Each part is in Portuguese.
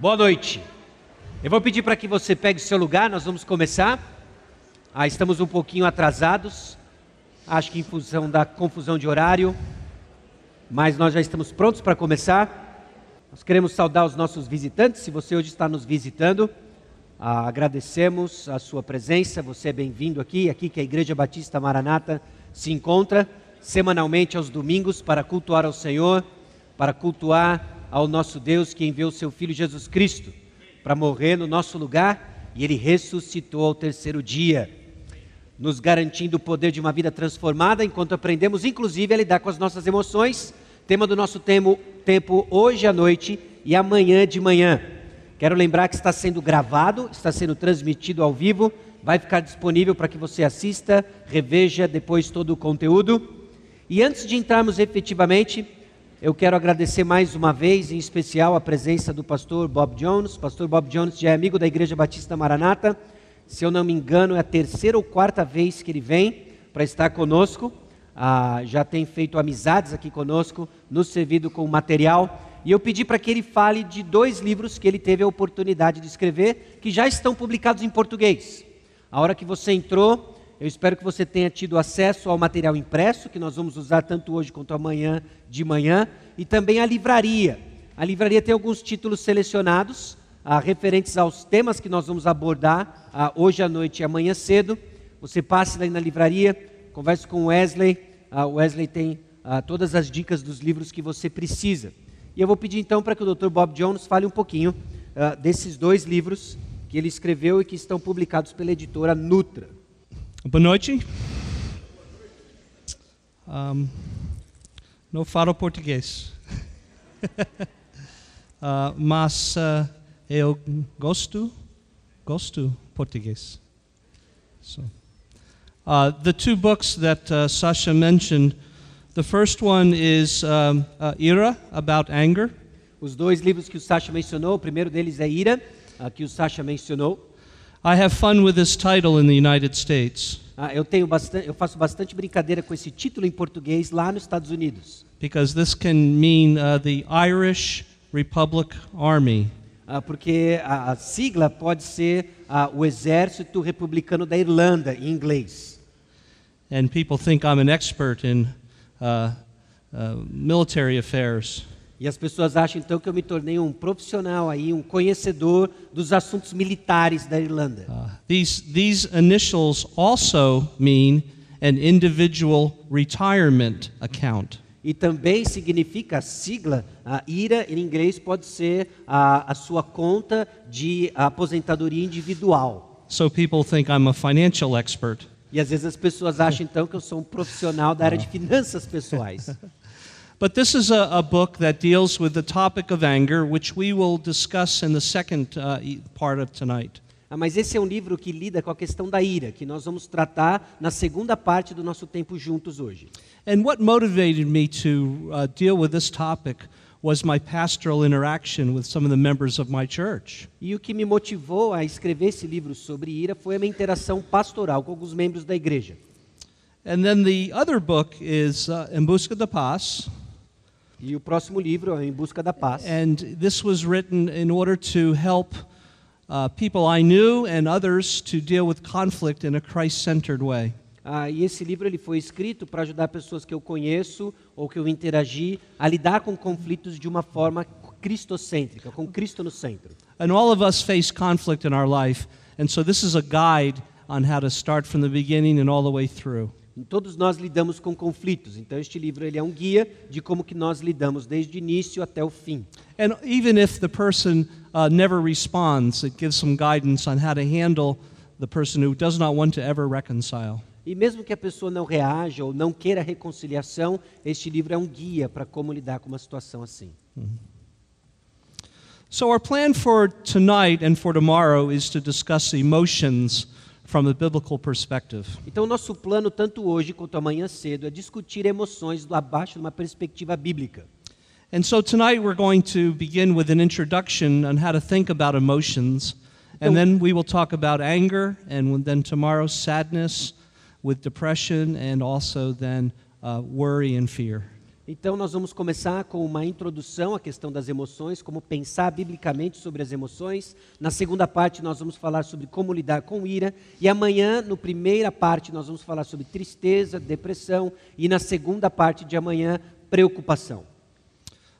Boa noite. Eu vou pedir para que você pegue seu lugar, nós vamos começar. Ah, estamos um pouquinho atrasados, acho que em função da confusão de horário, mas nós já estamos prontos para começar. Nós queremos saudar os nossos visitantes, se você hoje está nos visitando, ah, agradecemos a sua presença, você é bem-vindo aqui, aqui que a Igreja Batista Maranata se encontra semanalmente aos domingos para cultuar ao Senhor, para cultuar ao nosso Deus que enviou seu Filho Jesus Cristo para morrer no nosso lugar e ele ressuscitou ao terceiro dia, nos garantindo o poder de uma vida transformada enquanto aprendemos, inclusive, a lidar com as nossas emoções. Tema do nosso tempo, tempo hoje à noite e amanhã de manhã. Quero lembrar que está sendo gravado, está sendo transmitido ao vivo, vai ficar disponível para que você assista, reveja depois todo o conteúdo. E antes de entrarmos efetivamente eu quero agradecer mais uma vez, em especial, a presença do pastor Bob Jones. pastor Bob Jones já é amigo da Igreja Batista Maranata. Se eu não me engano, é a terceira ou quarta vez que ele vem para estar conosco. Ah, já tem feito amizades aqui conosco, nos servido com material. E eu pedi para que ele fale de dois livros que ele teve a oportunidade de escrever, que já estão publicados em português. A hora que você entrou, eu espero que você tenha tido acesso ao material impresso, que nós vamos usar tanto hoje quanto amanhã de manhã, e também a livraria. A livraria tem alguns títulos selecionados, ah, referentes aos temas que nós vamos abordar ah, hoje à noite e amanhã cedo. Você passe lá na livraria, converse com o Wesley. Ah, o Wesley tem ah, todas as dicas dos livros que você precisa. E eu vou pedir então para que o Dr. Bob Jones fale um pouquinho ah, desses dois livros que ele escreveu e que estão publicados pela editora Nutra. Boa noite. Um, não falo português. uh, mas uh, eu gosto, gosto português. So, uh, the two books that Sasha mentioned, the first one is um, Ira, about anger. Os dois livros que o Sasha mencionou, o primeiro deles é Ira, que o Sasha mencionou. I have fun with this title in the United States. Ah, eu tenho bastante, eu faço bastante brincadeira com esse título em português lá nos Estados Unidos. Because this can mean uh, the Irish Republic Army. Ah, porque a, a, sigla pode ser ah, o Exército Republicano da Irlanda em inglês. And people think I'm an expert in uh, uh military affairs. E as pessoas acham então que eu me tornei um profissional aí, um conhecedor dos assuntos militares da Irlanda. Uh, these these initials also mean an individual retirement account. E também significa a sigla, a IRA em inglês pode ser a, a sua conta de aposentadoria individual. So people think I'm a financial expert. E às vezes as pessoas acham então que eu sou um profissional da área de finanças pessoais. But this is a, a, book that deals with the topic of anger, which we will discuss in the second uh, part of tonight. Ah, mas esse é um livro que lida com a questão da ira, que nós vamos tratar na segunda parte do nosso tempo juntos hoje. And what motivated me to uh, deal with this topic was my pastoral interaction with some of the members of my church. E o que me motivou a escrever esse livro sobre ira foi a minha interação pastoral com alguns membros da igreja. And then the other book is uh, Em Busca da Paz. E o próximo livro é Em Busca da Paz. And this was written in order to help uh, people I knew and others to deal with conflict in a Christ-centered way. Ah, e esse livro ele foi escrito para ajudar pessoas que eu conheço ou que eu interagi a lidar com conflitos de uma forma cristocêntrica, com Cristo no centro. And all of us face conflict in our life, and so this is a guide on how to start from the beginning and all the way through. Todos nós lidamos com conflitos. Então este livro ele é um guia de como que nós lidamos desde o início até o fim. And even if the person uh, never responds, it gives some guidance on how to handle the person who does not want to ever reconcile. E mesmo que a pessoa não reaja ou não queira reconciliação, este livro é um guia para como lidar com uma situação assim. Mm -hmm. So our plan for tonight and for tomorrow is to discuss emotions from a biblical perspective. Então nosso plano tanto hoje quanto amanhã cedo é discutir emoções do abaixo de uma perspectiva bíblica. And so tonight we're going to begin with an introduction on how to think about emotions and then we will talk about anger and then tomorrow sadness with depression and also then uh, worry and fear. Então, nós vamos começar com uma introdução à questão das emoções, como pensar biblicamente sobre as emoções. Na segunda parte, nós vamos falar sobre como lidar com ira. E amanhã, na primeira parte, nós vamos falar sobre tristeza, depressão. E na segunda parte de amanhã, preocupação.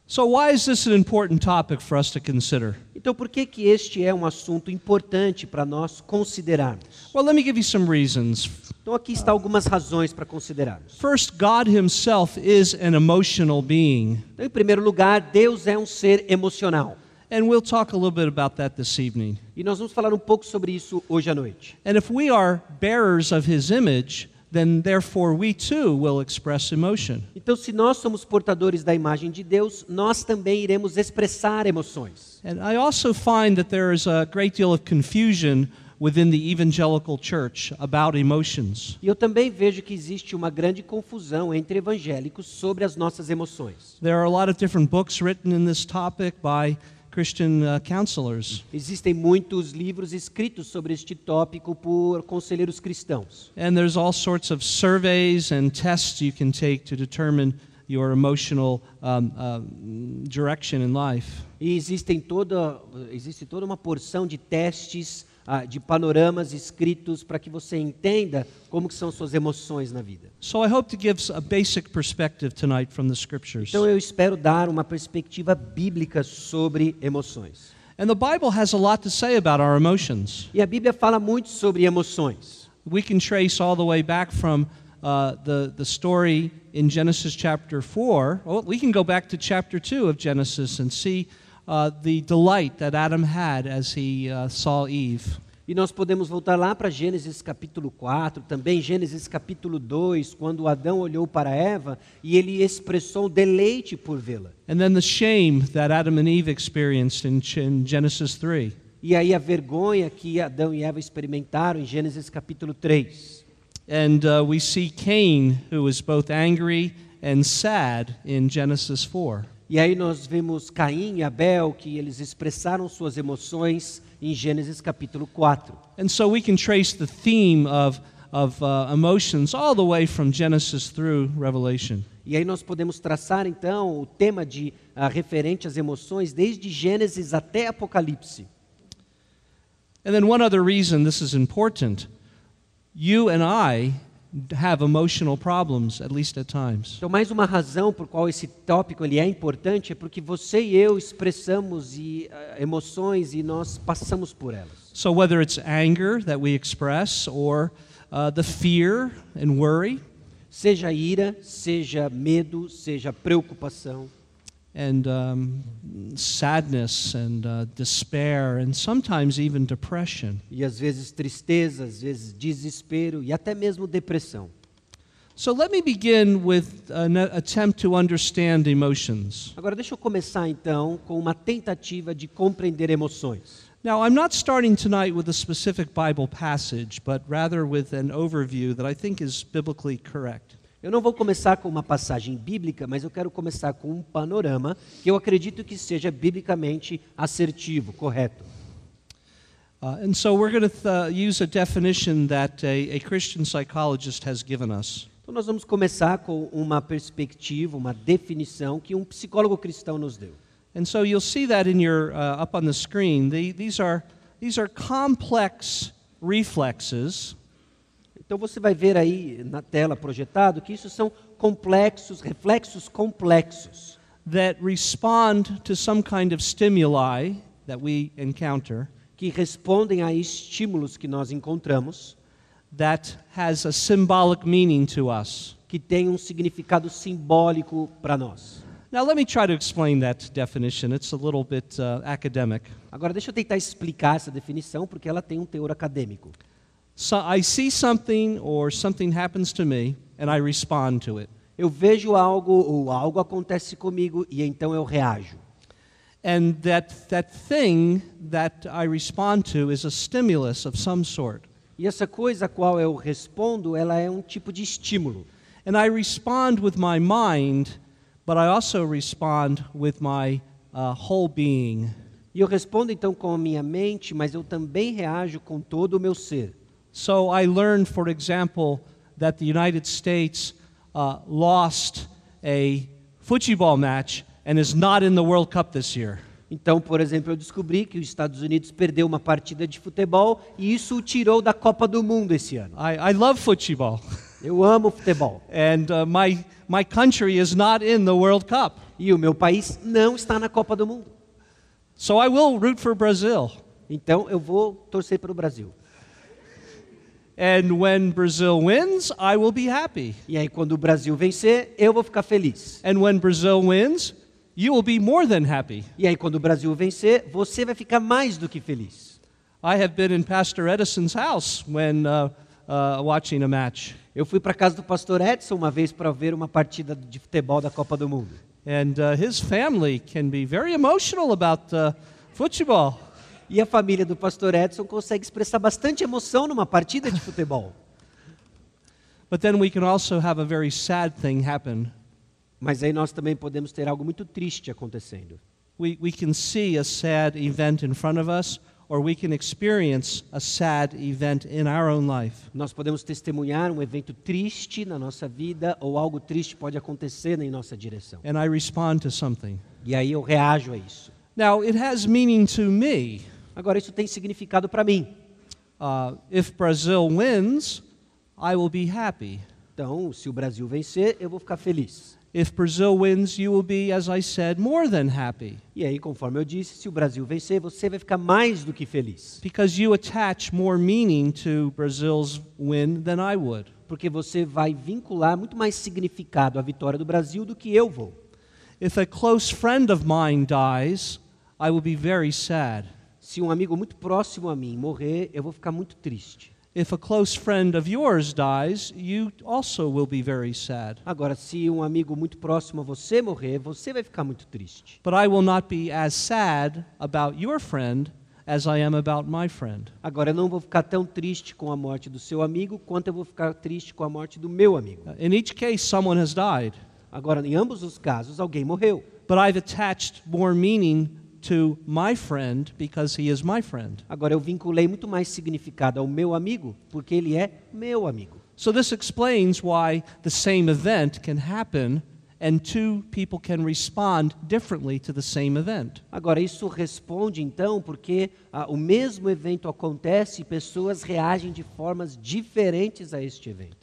So, why is this an important topic for us to consider? Então, por que, que este é um assunto importante para nós considerarmos? Well, let me give you some reasons. Então, aqui está algumas razões para considerarmos. First, God Himself is an emotional being. Então, em primeiro lugar, Deus é um ser emocional. And we'll talk a little bit about that this evening. E nós vamos falar um pouco sobre isso hoje à noite. And if we are bearers of His image, then therefore we too will express emotion. Então, se nós somos portadores da imagem de Deus, nós também iremos expressar emoções. And I also find that there is a great deal of confusion within the evangelical church about emotions. E eu também vejo que existe uma grande confusão entre evangélicos sobre as nossas emoções. There are a lot of different books written in this topic by Christian uh, counselors. Existem muitos livros escritos sobre este tópico por conselheiros cristãos. And there's all sorts of surveys and tests you can take to determine your emotional um, um, direction in life. E existem toda, existe toda uma porção de testes, ah, de panoramas escritos para que você entenda como que são suas emoções na vida. So I hope to give a basic perspective tonight from the scriptures. Então eu espero dar uma perspectiva bíblica sobre emoções. And the Bible has a lot to say about our emotions. E a Bíblia fala muito sobre emoções. We can trace all the way back from uh, the, the story in Genesis chapter 4. Well, we can go back to chapter 2 of Genesis and see uh, the delight that Adam had as he uh, saw Eve. E nós podemos voltar lá para Gênesis capítulo 4, também Gênesis capítulo 2, quando Adão olhou para Eva e ele expressou deleite por vê-la. And then the shame that Adam and Eve experienced in, in Genesis 3. E aí a vergonha que Adão e Eva experimentaram em Gênesis capítulo 3. And uh, we see Cain, who is both angry and sad in Genesis 4. E aí nós vemos Caim e Abel que eles expressaram suas emoções em Gênesis capítulo 4. And so we can trace the theme of, of uh, emotions all the way from Genesis through Revelation. E aí nós podemos traçar então o tema de ah, referente às emoções desde Gênesis até Apocalipse. And then, one other reason this is important you and I have emotional problems, at least at times. Então, mais uma razão por qual esse tópico ele é importante é porque você e eu expressamos e, ah, emoções e nós passamos por elas. So, whether it's anger that we express or uh, the fear and worry, Seja ira, seja medo, seja preocupação, and um, sadness and uh, despair, and sometimes even depression. e às vezes tristeza, às vezes desespero e até mesmo depressão. So, let me begin with an attempt to understand emotions. Agora deixa eu começar então com uma tentativa de compreender emoções. Now, I'm not starting tonight with a specific Bible passage, but rather with an overview that I think is biblically correct. Eu não vou começar com uma passagem bíblica, mas eu quero começar com um panorama que eu acredito que seja biblicamente assertivo, correto. Uh, and so we're going to th- use a definition that a, a Christian psychologist has given us. Então nós vamos começar com uma perspectiva, uma definição que um psicólogo cristão nos deu. And so you'll see that in your uh, up on the screen. The, these are these are complex reflexes Então você vai ver aí na tela projetado que isso são complexos, reflexos complexos, that respond to some kind of stimuli that we encounter que respondem a estímulos que nós encontramos, that has a symbolic meaning to us. que têm um significado simbólico para nós. Now, let me try to explain that definition. It's a little bit uh, academic. Agora deixa eu tentar explicar essa definição porque ela tem um teor acadêmico. So, I see something or something happens to me, and I respond to it. Eu vejo algo ou algo acontece comigo e então eu reajo. And that, that thing that I respond to is a stimulus of some sort. E essa coisa a qual eu respondo, ela é um tipo de estímulo. And I respond with my mind, but I also respond with my uh, whole being. E eu respondo então com a minha mente, mas eu também reajo com todo o meu ser. So I learned, for example, that the United States uh, lost a football match and is not in the World Cup this year. Então, por exemplo, eu descobri que os Estados Unidos perdeu uma partida de futebol e isso o tirou da Copa do Mundo esse ano. I, I love football, Eu amo futebol and uh, my, my country is not in the World Cup. e o meu país não está na Copa do Mundo. So I will root for Brazil. Então, eu vou torcer para o Brasil. And when Brazil wins, I will be happy. E aí, quando o Brasil vencer, eu vou ficar feliz. And when Brazil wins, you will be more than happy. E aí, quando o Brasil vencer, você vai ficar mais do que feliz. I have been in Pastor Edison's house when uh, uh, watching a match. Eu fui para casa do pastor Edson uma vez para ver uma partida de futebol da Copa do Mundo. And uh, his family can be very emotional about uh, football. E a família do pastor Edson consegue expressar bastante emoção numa partida de futebol. But then we can also have a very sad thing happen. Mas aí nós também podemos ter algo muito triste acontecendo. We, we can see a sad event in front of us, or we can experience a sad event in our own life. Nós podemos testemunhar um evento triste na nossa vida ou algo triste pode acontecer em nossa direção. And I respond to something. E aí eu reajo a isso. Now, it has meaning to me. Agora isso tem significado para mim. Uh, if Brazil wins, I will be happy. Então, se o Brasil vencer, eu vou ficar feliz. If Brazil wins, you will be, as I said, more than happy E aí, conforme eu disse, se o Brasil vencer, você vai ficar mais do que feliz. because you attach more meaning to Brazil's win than I would. Porque você vai vincular muito mais significado à vitória do Brasil do que eu vou. If a close friend of mine dies, I will be very sad. Se um amigo muito próximo a mim morrer, eu vou ficar muito triste. If a close friend of yours dies, you also will be very sad. Agora, se um amigo muito próximo a você morrer, você vai ficar muito triste. But I will not be as sad about your friend as I am about my friend. Agora, eu não vou ficar tão triste com a morte do seu amigo quanto eu vou ficar triste com a morte do meu amigo. Uh, In each case, someone has died, Agora, em ambos os casos, alguém morreu. but I've attached more meaning to my friend because he is my friend. Agora, eu vinculei muito mais significado ao meu amigo porque ele é meu amigo. So this explains why the same event can happen and two people can respond differently to the same event. Agora, isso responde então porque ah, o mesmo evento acontece e pessoas reagem de formas diferentes a este evento.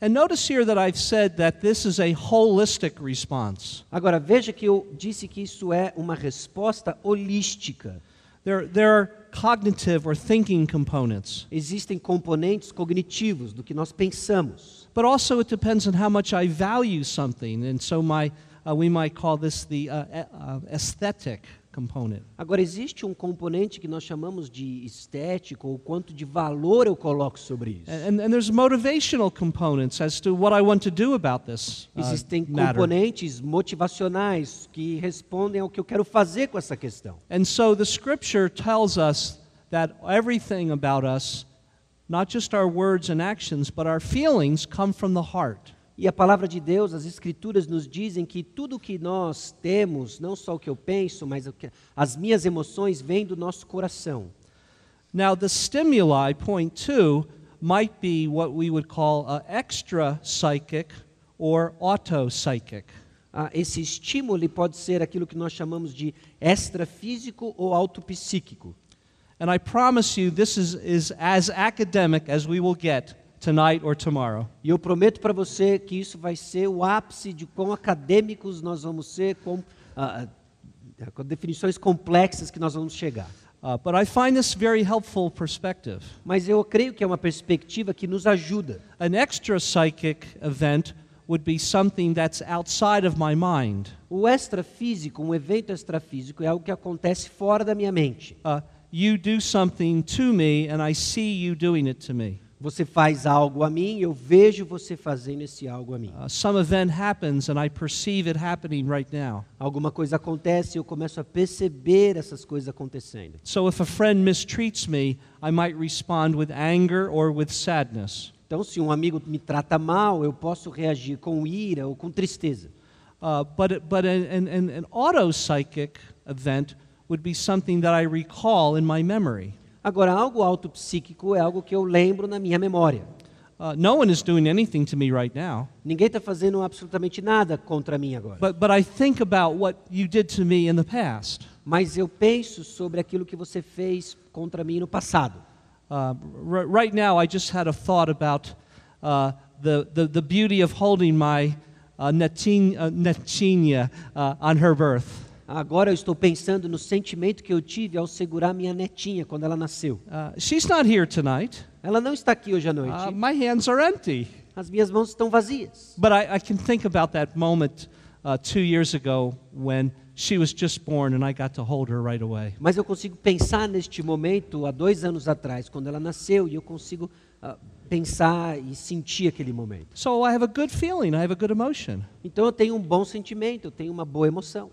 And notice here that I've said that this is a holistic response. Agora, veja que eu disse que isso é uma resposta holística. There, there are cognitive or thinking components, Existem componentes cognitivos do que nós pensamos. but also it depends on how much I value something. And so my, uh, we might call this the uh, uh, aesthetic component. Agora, existe um componente que nós chamamos de estético, ou quanto de valor eu coloco sobre isso. And, and there's motivational components as to what I want to do about this uh, Existem matter. componentes motivacionais que respondem ao que eu quero fazer com essa questão. And so the scripture tells us that everything about us, not just our words and actions, but our feelings, come from the heart. E a palavra de Deus, as escrituras nos dizem que tudo que nós temos, não só o que eu penso, mas o que- as minhas emoções vêm do nosso coração. Now, the stimuli, point two, might be what we would call uh, extra psychic or auto psychic. Ah, esse estímulo pode ser aquilo que nós chamamos de extrafísico ou autopsíquico. And I promise you, this is, is as academic as we will get tonight or tomorrow. E eu prometo para você que isso vai ser o ápice de quão acadêmicos nós vamos ser, com, ah, ah, com definições complexas que nós vamos chegar. Uh, but I find this very helpful perspective. Mas eu creio que é uma perspectiva que nos ajuda. An extra psychic event would be something that's outside of my mind. O extrafísico, um evento extrafísico, é algo que acontece fora da minha mente. Uh, you do something to me, and I see you doing it to me. Você faz algo a mim, eu vejo você fazendo esse algo a mim. Uh, some event happens, and I perceive it happening right now. Alguma coisa acontece e eu começo a perceber essas coisas acontecendo. So if a friend mistreats me, I might respond with anger or with sadness. Então, se um amigo me trata mal, eu posso reagir com ira ou com tristeza. Uh, but but an, an, an, an auto psychic event would be something that I recall in my memory. Agora, algo autopsíquico é algo que eu lembro na minha memória. Uh, no one is doing anything to me right now. Ninguém está fazendo absolutamente nada contra mim agora. But, but I think about what you did to me in the past. Mas eu penso sobre aquilo que você fez contra mim no passado. Uh, right now, I just had a thought about uh, the, the, the beauty of holding my uh, netin, uh, uh, on her birth. Agora eu estou pensando no sentimento que eu tive ao segurar minha netinha quando ela nasceu. Uh, she's not here tonight. Ela não está aqui hoje à noite. Uh, my hands are empty. As minhas mãos estão vazias. But I, I can think about that moment uh, two years ago when she was just born and I got to hold her right away. Mas eu consigo pensar neste momento há dois anos atrás, quando ela nasceu, e eu consigo ah, pensar e sentir aquele momento. So I have a good feeling, I have a good emotion. Então eu tenho um bom sentimento, eu tenho uma boa emoção.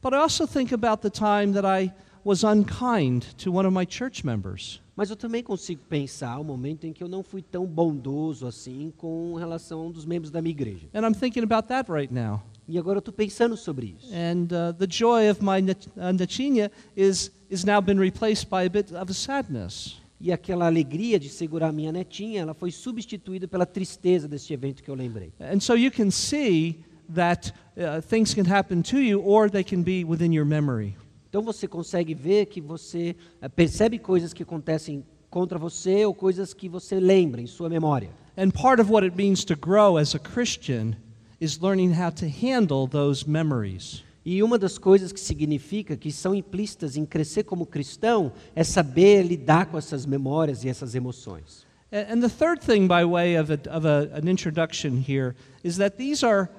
But I also think about the time that I was unkind to one of my church members. Mas eu também consigo pensar o momento em que eu não fui tão bondoso assim com relação a um dos membros da minha igreja. And I'm thinking about that right now. E agora eu estou pensando sobre isso. And uh, the joy of my uh, is, is now been replaced by a bit of a sadness. E aquela alegria de segurar minha netinha, ela foi substituída pela tristeza deste evento que eu lembrei. And so you can see that uh, things can happen to you or they can be within your memory. Então você consegue ver que você eh, percebe coisas que acontecem contra você ou coisas que você lembra em sua memória. And part of what it means to grow as a Christian is learning how to handle those memories. E uma das coisas que significa que são implícitas em crescer como cristão é saber lidar com essas memórias e essas emoções. And the third thing, by way of, a, of a, an introduction here, is that these are,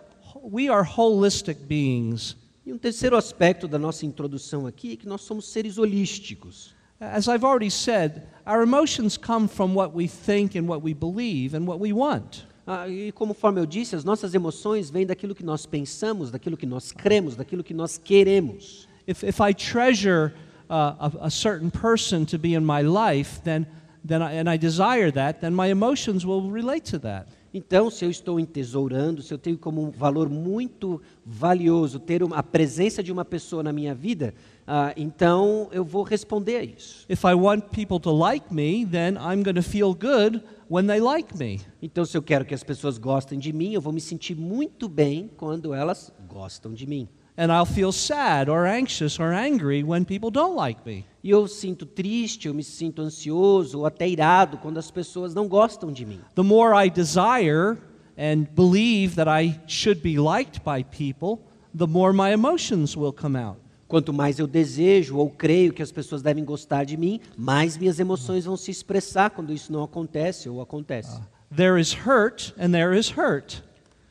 we are holistic beings. E um terceiro aspecto da nossa introdução aqui é que nós somos seres holísticos. As I've already said, our emotions come from what we think and what we believe and what we want. Ah, e conforme eu disse, as nossas emoções vêm daquilo que nós pensamos, daquilo que nós cremos, daquilo que nós queremos. If, if I treasure uh, a, a certain person to be in my life, then, then I, and I desire that, then my emotions will relate to that. Então, se eu estou entesourando, se eu tenho como um valor muito valioso ter uma- a presença de uma pessoa na minha vida, ah, então eu vou responder a isso. If I want people to like me, then I'm going to feel good when they like me. Então, se eu quero que as pessoas gostem de mim, eu vou me sentir muito bem quando elas gostam de mim. And I'll feel sad or anxious or angry when people don't like me. E eu sinto triste, eu me sinto ansioso ou até irado quando as pessoas não gostam de mim. The more I desire and believe that I should be liked by people, the more my emotions will come out. Quanto mais eu desejo ou creio que as pessoas devem gostar de mim, mais minhas emoções vão se expressar quando isso não acontece ou acontece. There is hurt and there is hurt.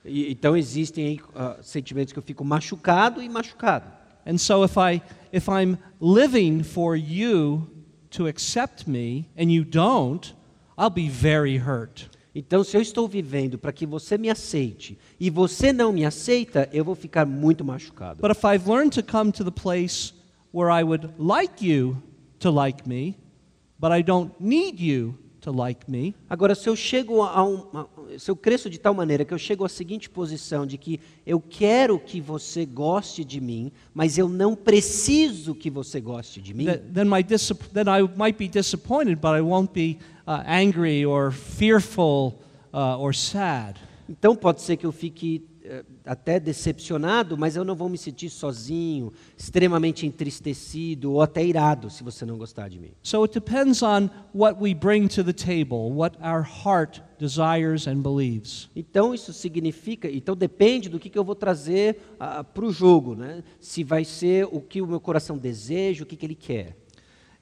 E- então existem ah, sentimentos que eu fico machucado e machucado. And so if I if I'm living for you to accept me and you don't, I'll be very hurt. Então, se eu estou vivendo para que você me aceite e você não me aceita, eu vou ficar muito machucado. But if I've learned to come to the place where I would like you to like me, but I don't need you to like me, Agora, se eu chego a um, se eu cresço de tal maneira que eu chego à seguinte posição de que eu quero que você goste de mim, mas eu não preciso que você goste de mim, th- then, my then I might be disappointed, but I won't be uh, angry or fearful uh, or sad. então pode ser que eu fique até decepcionado, mas eu não vou me sentir sozinho, extremamente entristecido ou até irado se você não gostar de mim. So it depends on what we bring to the table, what our heart desires and believes. Então isso significa, então depende do que, que eu vou trazer para o jogo, né? Se vai ser o que o meu coração deseja, o que, que ele quer.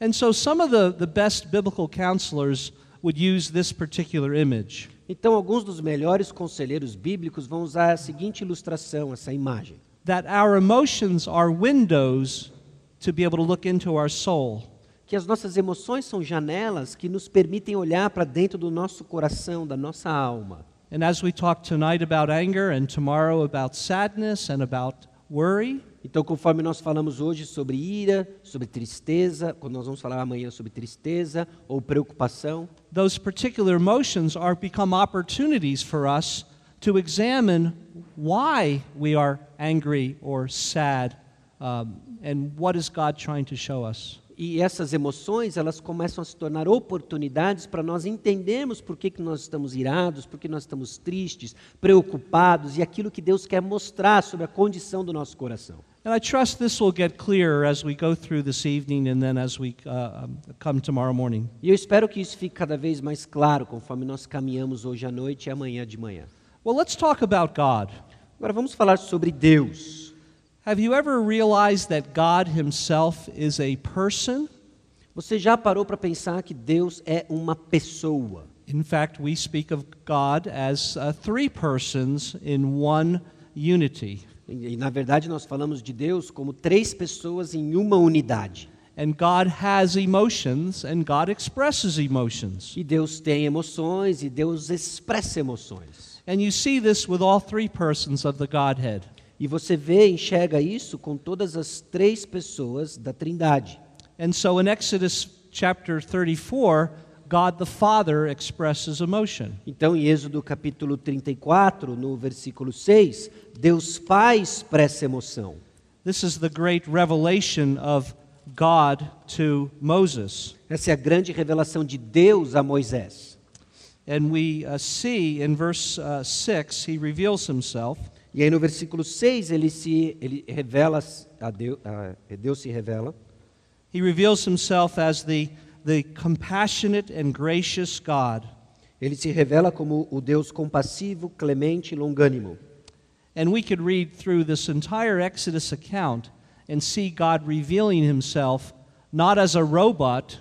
And so some of the, the best biblical counselors would use this particular image. Então alguns dos melhores conselheiros bíblicos vão usar a seguinte ilustração, essa imagem, that our emotions are windows to be able to look into our soul. que as nossas emoções são janelas que nos permitem olhar para dentro do nosso coração, da nossa alma. And as we talk tonight about anger and tomorrow about sadness and about worry, Então, conforme nós falamos hoje sobre ira, sobre tristeza, quando nós vamos falar amanhã sobre tristeza ou preocupação, those particular emotions are become opportunities for us to examine why we are angry or sad um, and what is God trying to show us. E essas emoções, elas começam a se tornar oportunidades para nós entendermos por que, que nós estamos irados, por que nós estamos tristes, preocupados e aquilo que Deus quer mostrar sobre a condição do nosso coração. And I trust this will get clearer as we go through this evening and then as we uh, come tomorrow morning. E eu espero que isso fique cada vez mais claro conforme nós caminhamos hoje à noite e amanhã de manhã. Well, let's talk about God. Agora vamos falar sobre Deus. Have you ever realized that God Himself is a person? Você já parou para pensar que Deus é uma pessoa? In fact, we speak of God as uh, three persons in one unity. E, na verdade nós falamos de Deus como três pessoas em uma unidade. And God has emotions and God expresses emotions. E Deus tem emoções e Deus expressa emoções. And you see this with all three persons of the Godhead. E você vê, enxerga isso com todas as três pessoas da Trindade. And so in Exodus chapter 34, God the Father expresses emotion. Então, em Êxodo capítulo 34, no versículo 6, Deus Pai expressa emoção. This is the great revelation of God to Moses. Essa é a grande revelação de Deus a Moisés. And we uh, see in verse uh, 6, he reveals himself. E aí no versículo 6 ele se ele revela a Deus, a Deus se revela. He reveals himself as the the compassionate and gracious God. Ele se revela como o Deus compassivo, clemente e longânimo. And we could read through this entire Exodus account and see God revealing himself not as a robot,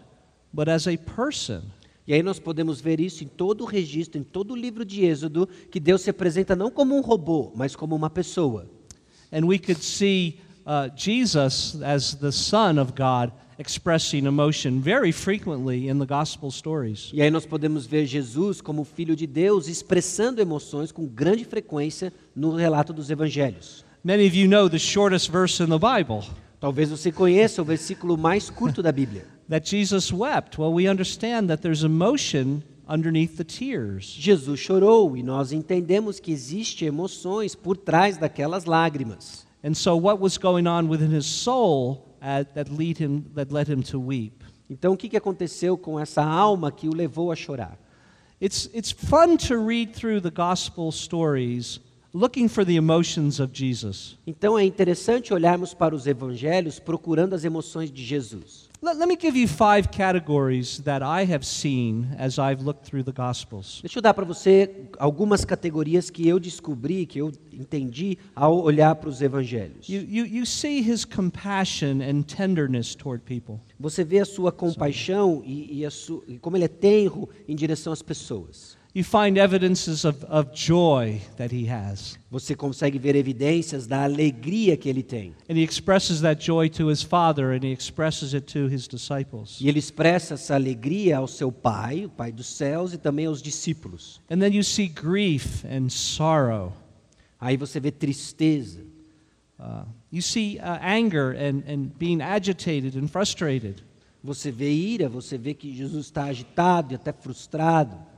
but as a person. E aí nós podemos ver isso em todo o registro, em todo o livro de Êxodo, que Deus se apresenta não como um robô, mas como uma pessoa. And we could see uh, Jesus as the Son of God expressing emotion very frequently in the gospel stories. E aí nós podemos ver Jesus como filho de Deus expressando emoções com grande frequência no relato dos evangelhos. Many of you know the shortest verse in the Bible. Talvez você conheça o versículo mais curto da Bíblia. That Jesus wept. Well, we understand that there's emotion underneath the tears. Jesus chorou e nós entendemos que existe emoções por trás daquelas lágrimas. And so what was going on within his soul uh, that lead him that led him to weep? Então o que que aconteceu com essa alma que o levou a chorar? It's it's fun to read through the gospel stories looking for the emotions of Jesus. Então é interessante olharmos para os evangelhos procurando as emoções de Jesus. Let, let me give you five categories that I have seen as I've looked through the Gospels. Deixa eu dar para você algumas categorias que eu descobri, que eu entendi ao olhar para os evangelhos. You, you, you see his compassion and tenderness toward people. Você vê a sua compaixão e, e, a su, e como ele é tenro em direção às pessoas. You find evidences of, of joy that he has. Você consegue ver evidências da alegria que ele tem. And he expresses that joy to his father and he expresses it to his disciples. E ele expressa essa alegria ao seu pai, o pai dos céus, e também aos discípulos. And then you see grief and sorrow. Aí você vê tristeza. Uh, you see uh, anger and, and being agitated and frustrated. Você vê ira, você vê que Jesus está agitado e até frustrado.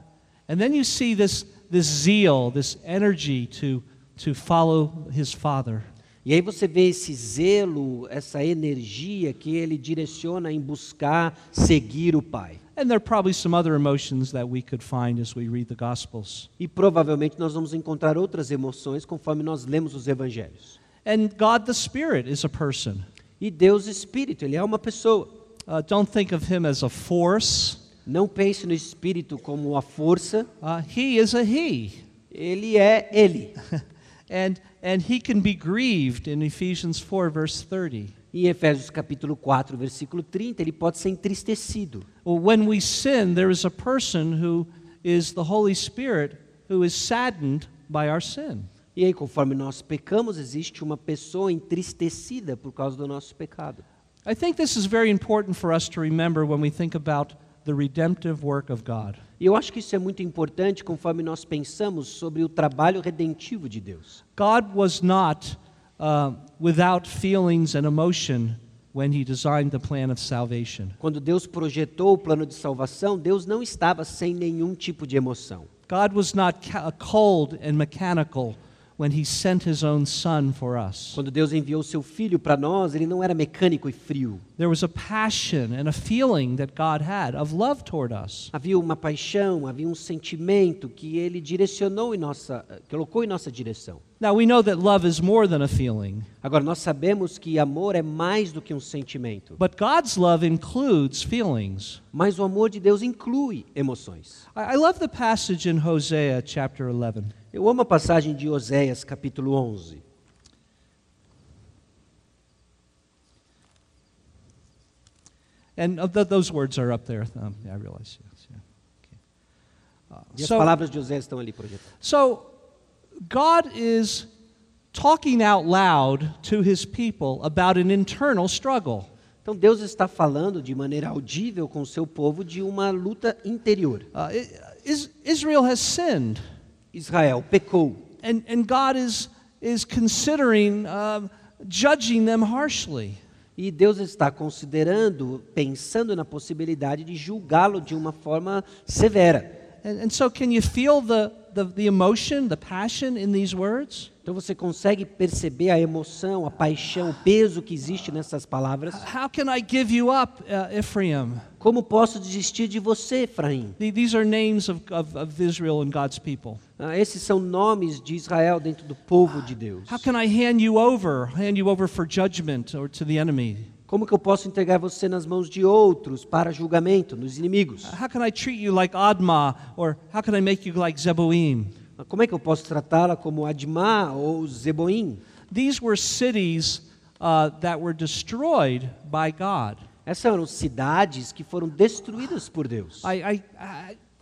And then you see this, this zeal, this energy to, to follow his father. E aí você vê esse zelo, essa energia que ele direciona em buscar seguir o Pai. And there are probably some other emotions that we could find as we read the Gospels. E provavelmente nós vamos encontrar outras emoções conforme nós lemos os evangelhos. And God the Spirit is a person. E Deus Espírito, ele é uma pessoa. Uh, don't think of him as a force. Não pense no Espírito como a força. Uh, he is a he. Ele é ele. and, and he can be grieved in Ephesians 4, verse 30. Em Efésios capítulo 4, versículo 30, ele pode ser entristecido. Well, when we sin, there is a person who is the Holy Spirit who is saddened by our sin. E aí, conforme nós pecamos, existe uma pessoa entristecida por causa do nosso pecado. I think this is very important for us to remember when we think about the redemptive work of God. E eu acho que isso é muito importante conforme nós pensamos sobre o trabalho redentivo de Deus. God was not uh, without feelings and emotion when he designed the plan of salvation. Quando Deus projetou o plano de salvação, Deus não estava sem nenhum tipo de emoção. God was not ca- cold and mechanical when he sent his own son for us. Quando Deus enviou seu filho para nós, ele não era mecânico e frio. There was a passion and a feeling that God had of love toward us. Havia uma paixão, havia um sentimento que ele direcionou em nossa, colocou em nossa direção. Now we know that love is more than a feeling, Agora nós sabemos que amor é mais do que um sentimento, but God's love includes feelings. mas o amor de Deus inclui emoções. I, I love the passage in Hosea chapter 11. Eu amo a passagem de Oséias capítulo 11. And uh, th- those words are up there. Um, yeah, I realize. Yes, yeah. Okay. Uh, E as so, palavras de Oséias estão ali projetadas. so God is talking out loud to his people about an internal struggle. Então Deus está falando de maneira audível com seu povo de uma luta interior. Uh, Israel has sinned, Israel pecou and, and God is, is considering um, judging them harshly. e Deus está considerando, pensando na possibilidade de julgá-lo de uma forma severa. And, and so, can you feel the, the, the emotion, the passion in these words? Então você consegue perceber a emoção, a paixão, o peso que existe nessas palavras? How can I give you up, uh, Ephraim? Como posso desistir de você, Efraim? The- These are names of, of, of Israel and God's people. Ah, esses são nomes de Israel dentro do povo de Deus. How can I hand you over, hand you over for judgment or to the enemy? Como que eu posso entregar você nas mãos de outros para julgamento, nos inimigos? How can I treat you like Admah, or how can I make you like Zeboim? Como é que eu posso tratá-la como Admá ou Zeboim? These were cities uh, that were destroyed by God. Essas eram cidades que foram destruídas por Deus. I, I,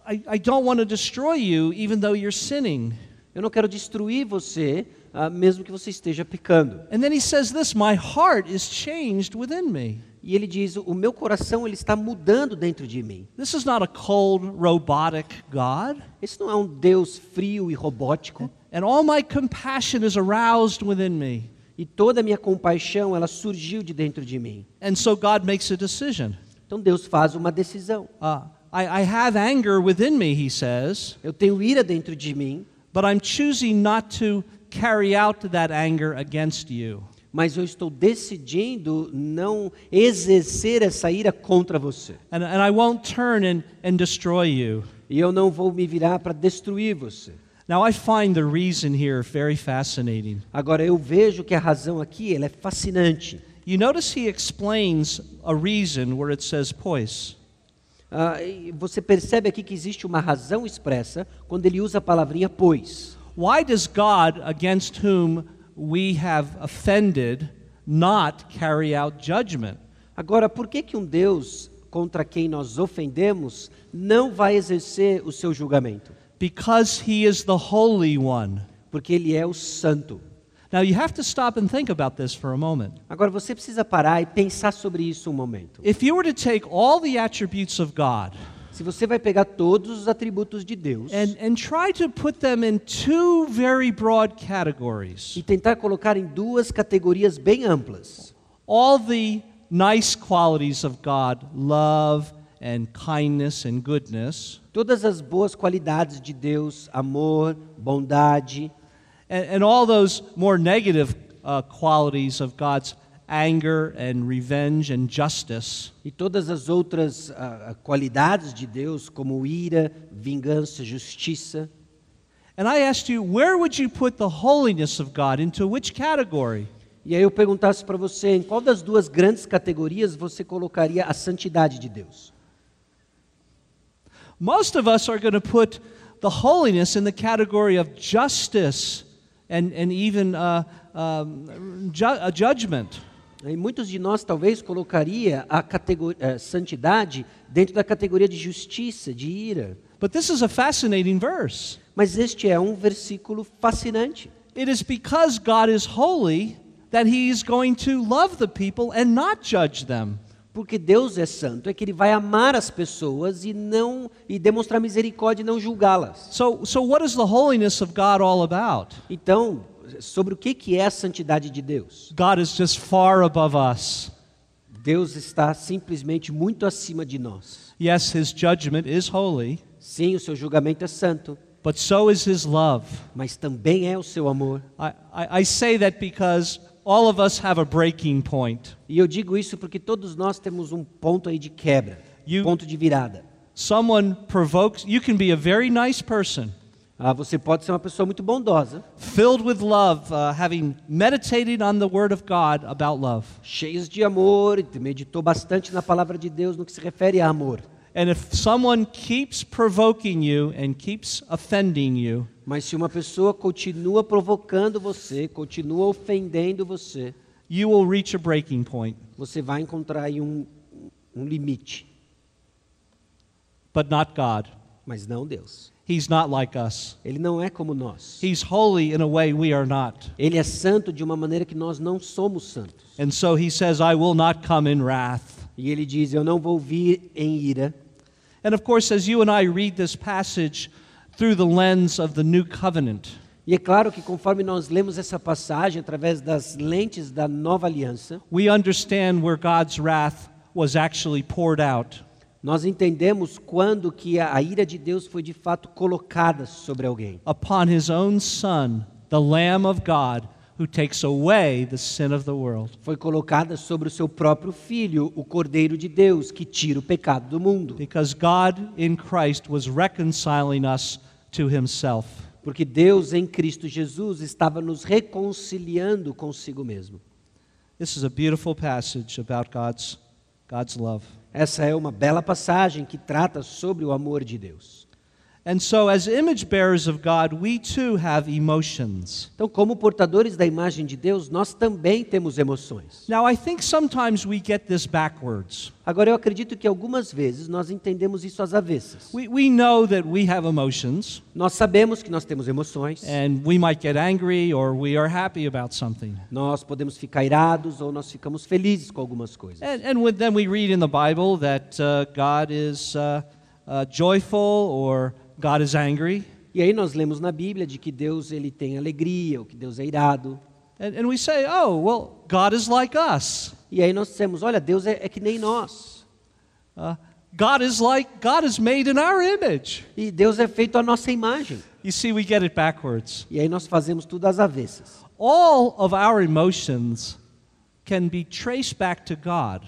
I- I don't want to destroy you even though you're sinning. Eu não quero destruir você, ah, mesmo que você esteja pecando. And then he says this My heart is changed within me. E ele diz: o meu coração ele está mudando dentro de mim. This is not a cold, robotic God. Esse não é um Deus frio e robótico. And all my compassion is aroused within me. E toda a minha compaixão ela surgiu de dentro de mim. And so God makes a decision. Então Deus faz uma decisão. Uh, I, I have anger within me, he says, Eu tenho ira dentro de mim, but I'm choosing not to carry out that anger against you. mas eu estou decidindo não exercer essa ira contra você. And, and I won't turn and, and destroy you. E eu não vou me virar para destruir você. Now, I find the reason here very fascinating. Agora eu vejo que a razão aqui ela é fascinante. You notice he explains a reason where it says pois. E você percebe aqui que existe uma razão expressa quando ele usa a palavrinha pois. Why does God, against whom we have offended, not carry out judgment? Agora, por que, que um Deus contra quem nós ofendemos não vai exercer o seu julgamento? Because he is the Holy One. Porque ele é o santo. Now, you have to stop and think about this for a moment. Agora você precisa parar e pensar sobre isso um momento. If you were to take all the attributes of God Se você vai pegar todos os atributos de Deus and, and try to put them in two very broad categories. e tentar colocar em duas categorias bem amplas, all the nice qualities of God, love and kindness and goodness, todas as boas qualidades de Deus, amor, bondade, and, and all those more negative uh, qualities of God's anger and revenge and justice, e todas as outras ah, qualidades de Deus, como ira, vingança, justiça. and I asked you, where would you put the holiness of God? Into which category? E aí eu perguntasse para você, em qual das duas grandes categorias você colocaria a santidade de Deus? Most of us are going to put the holiness in the category of justice and, and even uh, um, ju- a judgment. E muitos de nós talvez colocaria a categor- eh, santidade dentro da categoria de justiça, de ira. But this is a fascinating verse. Mas este é um versículo fascinante. It is because God is holy that he is going to love the people and not judge them. Porque Deus é santo, é que ele vai amar as pessoas e não e demonstrar misericórdia e não julgá-las. So, so what is the holiness of God all about? Então, sobre o que que é a santidade de Deus? God is just far above us. Deus está simplesmente muito acima de nós. Yes, his judgment is holy, Sim, o seu julgamento é santo, but so is his love. mas também é o seu amor. I, I, I say that because all of us have a breaking point. E eu digo isso porque todos nós temos um ponto aí de quebra, You- ponto de virada. Someone provokes, you can be a very nice person, Ah, você pode ser uma pessoa muito bondosa, filled with love, uh, having meditated on the Word of God about love. cheios de amor, e meditou bastante na palavra de Deus no que se refere a amor. And if someone keeps provoking you and keeps offending you, Mas se uma pessoa continua provocando você, continua ofendendo você, you will reach a breaking point, você vai encontrar aí um, um limite, but not God. mas não Deus. He's not like us. Ele não é como nós. He's holy in a way we are not. Ele é santo de uma maneira que nós não somos santos. And so he says, I will not come in wrath. E ele diz: Eu não vou vir em ira. And of course, as you and I read this passage through the lens of the new covenant, E é claro que conforme nós lemos essa passagem através das lentes da nova aliança, we understand where God's wrath was actually poured out. Nós entendemos quando que a ira de Deus foi de fato colocada sobre alguém. upon his own Son, the Lamb of God, who takes away the sin of the world. Foi colocada sobre o seu próprio filho, o Cordeiro de Deus, que tira o pecado do mundo. Because God in Christ was reconciling us to himself. Porque Deus em Cristo Jesus estava nos reconciliando consigo mesmo. This is a beautiful passage about God's, God's love. Essa é uma bela passagem que trata sobre o amor de Deus. And so, as image bearers of God, we too have emotions. Então, como portadores da imagem de Deus, nós também temos emoções. Now, I think sometimes we get this backwards. Agora, eu acredito que algumas vezes nós entendemos isso às avessas. We, we know that we have emotions, Nós sabemos que nós temos emoções, and we might get angry or we are happy about something. nós podemos ficar irados ou nós ficamos felizes com algumas coisas. And, and then we read in the Bible that uh, God is uh, uh, joyful or God is angry. E aí nós lemos na Bíblia de que Deus ele tem alegria, ou que Deus é irado. And, and we say, oh, well, God is like us. E aí nós dizemos, olha, Deus é, é que nem nós. Uh, God is like, God is made in our image. E Deus é feito à nossa imagem. You see, we get it backwards. E aí nós fazemos tudo às avessas. All of our emotions can be traced back to God.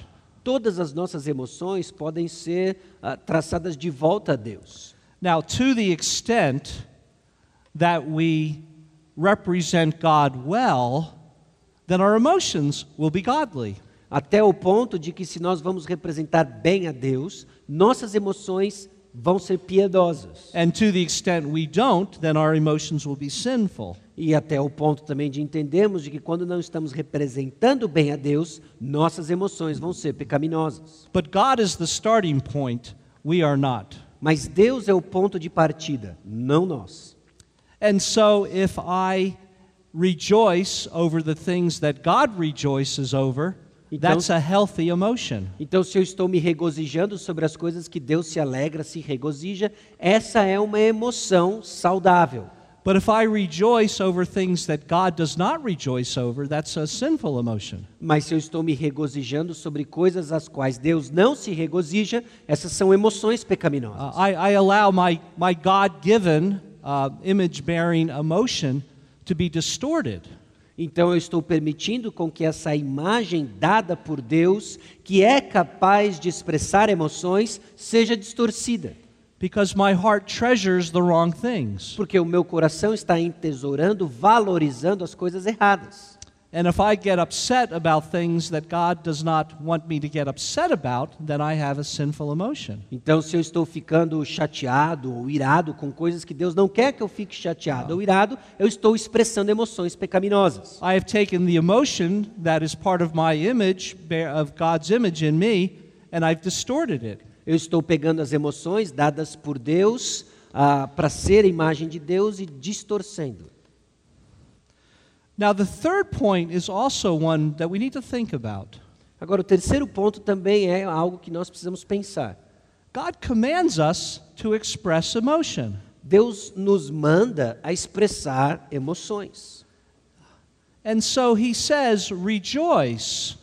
Todas as nossas emoções podem ser ah, traçadas de volta a Deus. Now, to the extent that we represent God well, then our emotions will be godly. Até o ponto de que se nós vamos representar bem a Deus, nossas emoções vão ser piedosas. And to the extent we don't, then our emotions will be sinful. E até o ponto também de entendermos de que quando não estamos representando bem a Deus, nossas emoções vão ser pecaminosas. But God is the starting point, we are not. Mas Deus é o ponto de partida, não nós. And so if I rejoice over the things that God rejoices over, Então- that's a healthy emotion. Então, se eu estou me regozijando sobre as coisas que Deus se alegra, se regozija, essa é uma emoção saudável. But if I rejoice over things that God does not rejoice over, that's a sinful emotion. Mas se eu estou me regozijando sobre coisas às quais Deus não se regozija, essas são emoções pecaminosas. Uh, I, I allow my, my God given uh, image bearing emotion to be distorted. Então eu estou permitindo com que essa imagem dada por Deus, que é capaz de expressar emoções, seja distorcida. Because my heart treasures the wrong things. Porque o meu coração está entesourando, valorizando as coisas erradas. And if I get upset about things that God does not want me to get upset about, then I have a sinful emotion. Então, se eu estou ficando chateado ou irado com coisas que Deus não quer que eu fique chateado ou irado, eu estou expressando emoções pecaminosas. I have taken the emotion that is part of my image, of God's image in me, and I've distorted it. Eu estou pegando as emoções dadas por Deus ah, para ser a imagem de Deus e distorcendo. Now, the third point is also one that we need to think about. Agora, o terceiro ponto também é algo que nós precisamos pensar. God commands us to express emotion. Deus nos manda a expressar emoções. And so he says, rejoice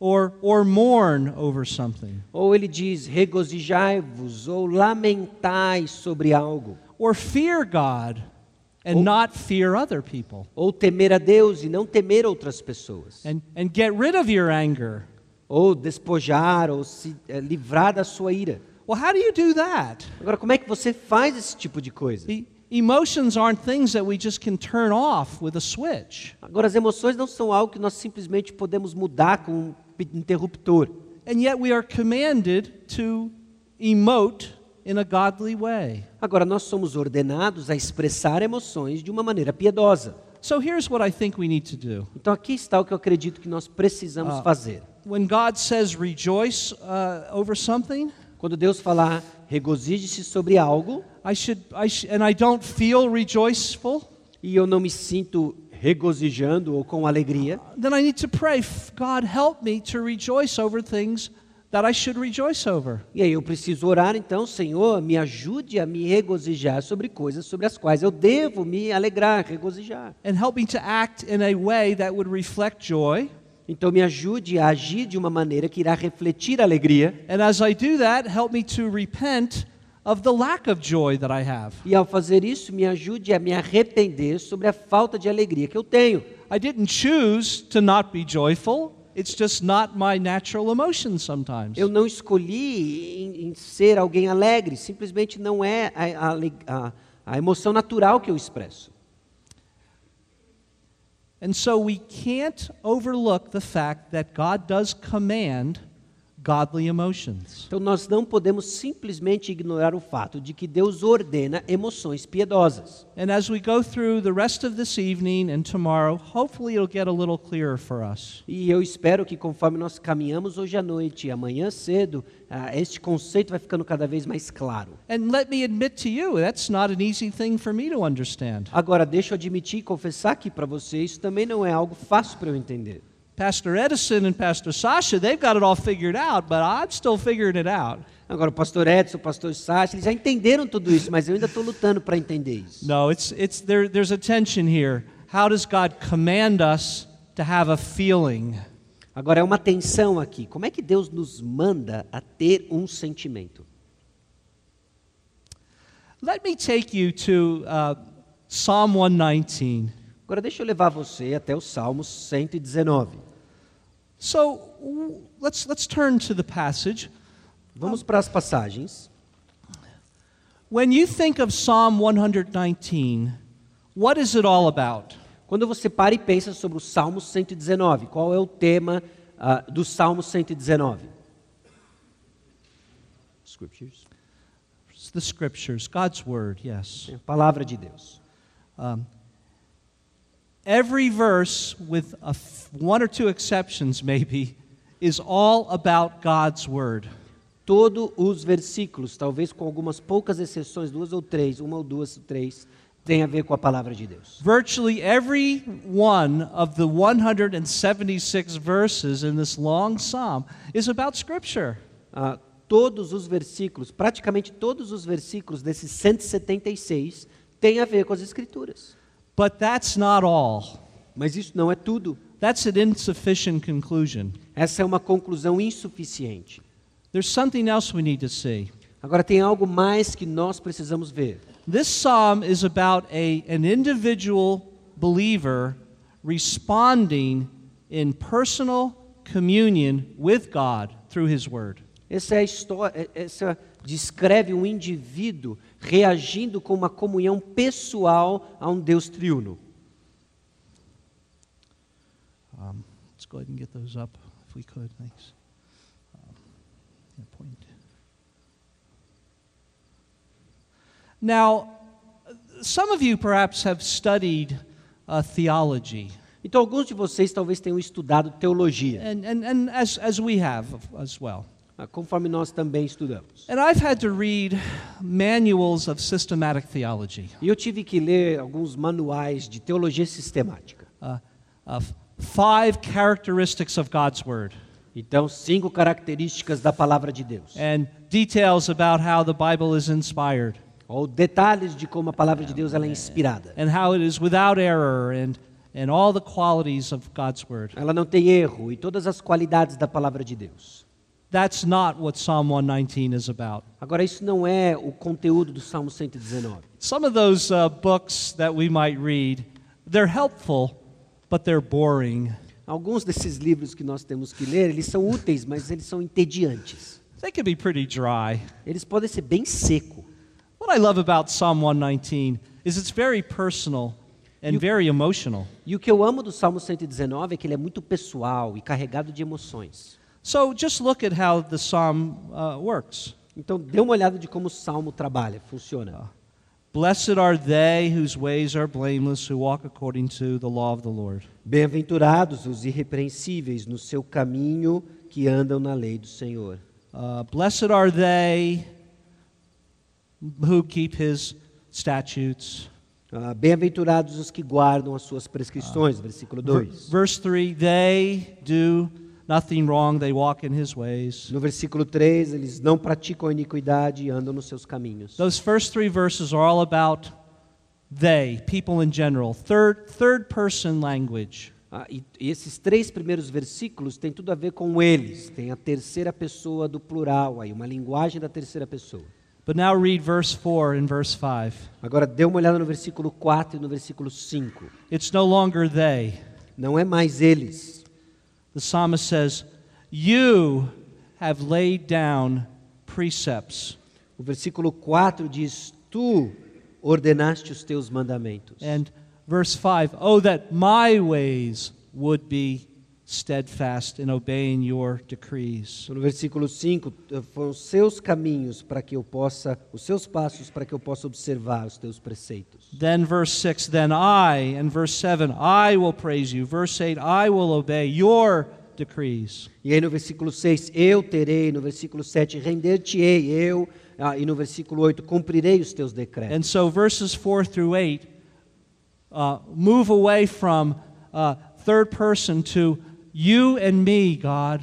or, or mourn over something. Ou ele diz: regozijai-vos ou lamentai sobre algo. or fear God and Ou- not fear other people, Ou temer a Deus e não temer outras pessoas. and, and get rid of your anger. Ou despojar, ou se eh, livrar da sua ira. Well, how do you do that? Agora, como é que você faz esse tipo de coisa? E- emotions aren't things that we just can turn off with a switch. Agora, as emoções não são algo que nós simplesmente podemos mudar com interruptor. And yet we are commanded to emote in a godly way. Agora, nós somos ordenados a expressar emoções de uma maneira piedosa. So here's what I think we need to do. Então, aqui está o que eu acredito que nós precisamos Ah. fazer. When God says rejoice uh, over something, Quando Deus falar, regozije-se sobre algo, I should, I sh- and I don't feel rejoiceful, e eu não me sinto regozijando ou com alegria, then I need to pray, "F- God, help me to rejoice over things that I should rejoice over. e aí eu preciso orar, então, Senhor, me ajude a me regozijar sobre coisas sobre as quais eu devo me alegrar, regozijar. And help me to act in a way that would reflect joy. Então, me ajude a agir de uma maneira que irá refletir alegria, And as I do that, help me to repent of the lack of joy that I have. e ao fazer isso, me ajude a me arrepender sobre a falta de alegria que eu tenho. I didn't choose to not be joyful. It's just not my natural emotion sometimes. Eu não escolhi em, em ser alguém alegre, simplesmente não é a, a a emoção natural que eu expresso. And so we can't overlook the fact that God does command godly emotions. Então nós não podemos simplesmente ignorar o fato de que Deus ordena emoções piedosas. And as we go through the rest of this evening and tomorrow, hopefully it'll get a little clearer for us. E eu espero que conforme nós caminhamos hoje à noite e amanhã cedo, ah, este conceito vai ficando cada vez mais claro. And let me admit to you, that's not an easy thing for me to understand. Agora, deixa eu admitir e confessar aqui para você, isso também não é algo fácil para eu entender. Pastor Edison and Pastor Sasha, they've got it all figured out, but I'm still figuring it out. Agora, o pastor Edson, o pastor Sacha, eles já entenderam tudo isso, mas eu ainda estou lutando para entender isso. No, it's, it's, there, there's a tension here. How does God command us to have a feeling? Agora, é uma tensão aqui. Como é que Deus nos manda a ter um sentimento? Let me take you to uh, Psalm 119. Agora, deixa eu levar você até o Salmo 119. So let's, let's turn to the passage. Vamos para as passagens. When you think of Psalm 119, what is it all about? Quando você para e pensa sobre o Salmo 119, qual é o tema ah, do Salmo 119? Scriptures. It's the scriptures, God's word, yes. É a palavra de Deus. Um, every verse, with a f- one or two exceptions maybe, is all about God's word. Todos os versículos, talvez com algumas poucas exceções, duas ou três, uma ou duas ou três, tem a ver com a palavra de Deus. Virtually every one of the 176 verses in this long psalm is about Scripture. Ah, todos os versículos, praticamente todos os versículos desses 176 têm a ver com as Escrituras. But that's not all. Mas isso não é tudo. That's an insufficient conclusion. Essa é uma conclusão insuficiente. There's something else we need to see. Agora, tem algo mais que nós precisamos ver. This psalm is about a, an individual believer responding in personal communion with God through His Word. Essa é a história, é- essa descreve um indivíduo reagindo com uma comunhão pessoal a um Deus triuno. Um, let's go ahead and get those up if we could. Thanks. Um, point. Now, some of you perhaps have studied uh, theology, Então, alguns de vocês talvez tenham estudado teologia, and, and, and as, as we have as well. Ah, conforme nós também estudamos. And I've had to read manuals of systematic theology, E eu tive que ler alguns manuais de teologia sistemática. uh, of five characteristics of God's Word, Então, cinco características da palavra de Deus. and details about how the Bible is inspired. Ou detalhes de como a palavra de Deus ela é inspirada. and how it is without error and, and all the qualities of God's Word. Ela não tem erro e todas as qualidades da palavra de Deus. That's not what Psalm 119 is about. Agora, isso não é o conteúdo do Salmo 119. Some of those uh, books that we might read, they're helpful, but they're boring. Alguns desses livros que nós temos que ler, eles são úteis, mas eles são entediantes. They can be pretty dry. Eles podem ser bem seco. What I love about Psalm 119 is it's very personal and You- very emotional. E o que eu amo do Salmo 119 é que ele é muito pessoal e carregado de emoções. So just look at how the psalm uh, works. Então, dê uma olhada de como o Salmo trabalha, funciona. Blessed are they whose ways are blameless, who walk according to the law of the Lord. Bem-aventurados os irrepreensíveis no seu caminho que andam na lei do Senhor. Uh, blessed are they who keep his statutes. Ah, Bem-aventurados os que guardam as suas prescrições, versículo Ver- 2. verse 3 They do nothing wrong, they walk in his ways. No versículo 3, eles não praticam a iniquidade e andam nos seus caminhos. Those first three verses are all about they, people in general, third, third person language. Ah, e e esses três primeiros versículos têm tudo a ver com eles. Tem a terceira pessoa do plural aí, uma linguagem da terceira pessoa. But now read verse 4 and verse 5. Agora, dê uma olhada no versículo 4 e no versículo 5. It's no longer they. Não é mais eles. The psalmist says, You have laid down precepts. O versículo 4 diz: Tu ordenaste os teus mandamentos. And verse 5, Oh, that my ways would be steadfast in obeying your decrees. No versículo 5, foram os seus caminhos para que eu possa, os seus passos para que eu possa observar os teus preceitos. Then verse 6, Then I, and verse 7, I will praise you. Verse 8, I will obey your decrees. E aí no versículo 6, eu terei, no versículo 7, render-te-ei, eu, ah, e no versículo 8, cumprirei os teus decretos. And so verses 4 through 8 uh, move away from uh, third person to you and me, God.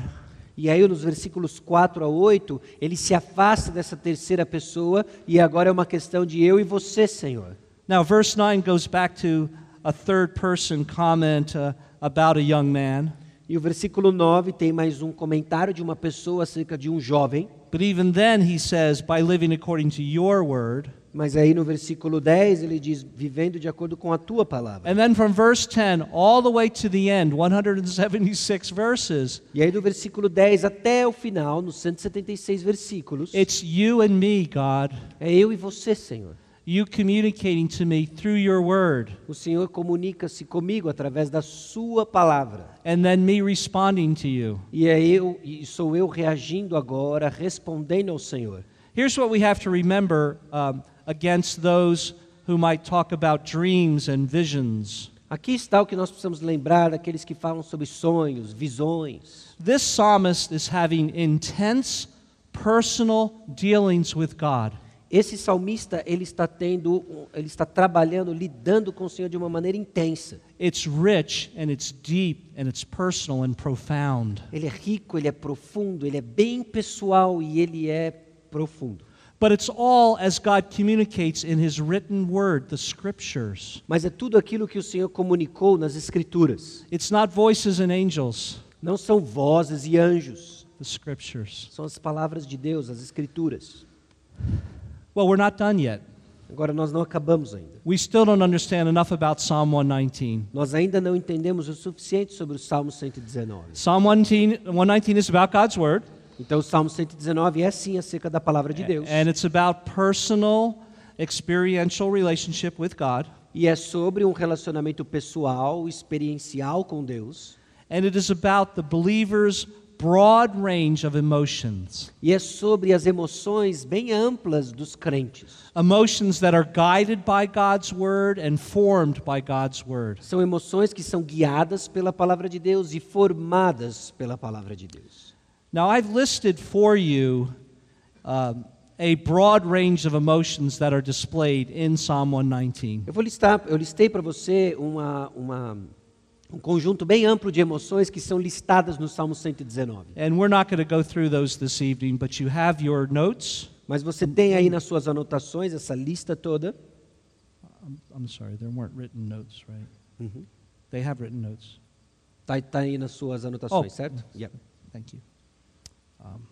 E aí nos versículos 4 a 8, ele se afasta dessa terceira pessoa e agora é uma questão de eu e você, Senhor. Now, verse 9 goes back to a third person comment uh, about a young man. E o versículo 9 tem mais um comentário de uma pessoa acerca de um jovem, But even then, he says, by living according to your word. Mas aí no versículo 10 ele diz vivendo de acordo com a tua palavra. And then from verse 10 all the way to the end, 176 verses, E aí do versículo 10 até o final, nos 176 versículos, it's you and me, God. é eu e você, Senhor. You communicating to me through your word. O Senhor comunica-se comigo através da sua palavra. And then me responding to you. E é eu e sou eu reagindo agora, respondendo ao Senhor. Here's what we have to remember um, against those who might talk about dreams and visions. Aqui está o que nós precisamos lembrar daqueles que falam sobre sonhos, visões. This psalmist is having intense personal dealings with God. Esse salmista, ele está tendo, ele está trabalhando, lidando com o Senhor de uma maneira intensa. It's rich and it's deep and it's personal and profound. Ele é rico, ele é profundo, ele é bem pessoal e ele é profundo. But it's all as God communicates in His written word, the scriptures. Mas é tudo aquilo que o Senhor comunicou nas Escrituras. It's not voices and angels, Não são vozes e anjos, the scriptures. são as palavras de Deus, as Escrituras. Well, we're not done yet. Agora, nós não acabamos ainda. We still don't understand enough about Psalm 119. Nós ainda não entendemos o suficiente sobre o Salmo 119. Psalm 119 119 is about God's word, Então, o Salmo 119 é sim acerca da palavra de Deus. and it's about personal, experiential relationship with God. E é sobre um relacionamento pessoal, experiencial com Deus. And it is about the believer's broad range of emotions. E é sobre as emoções bem amplas dos crentes. Emotions that are guided by God's word and formed by God's word. São emoções que são guiadas pela palavra de Deus e formadas pela palavra de Deus. Now, I've listed for you um, a broad range of emotions that are displayed in Psalm 119. Eu vou listar, eu listei para você uma, uma, um conjunto bem amplo de emoções que são listadas no Salmo 119. And we're not going to go through those this evening, but you have your notes. Mas você tem aí nas suas anotações essa lista toda. I'm, I'm sorry, there weren't written notes, right? Uhum. They have written notes. Tá, tá aí nas suas anotações, Oh. certo? Yeah. Thank you. Um,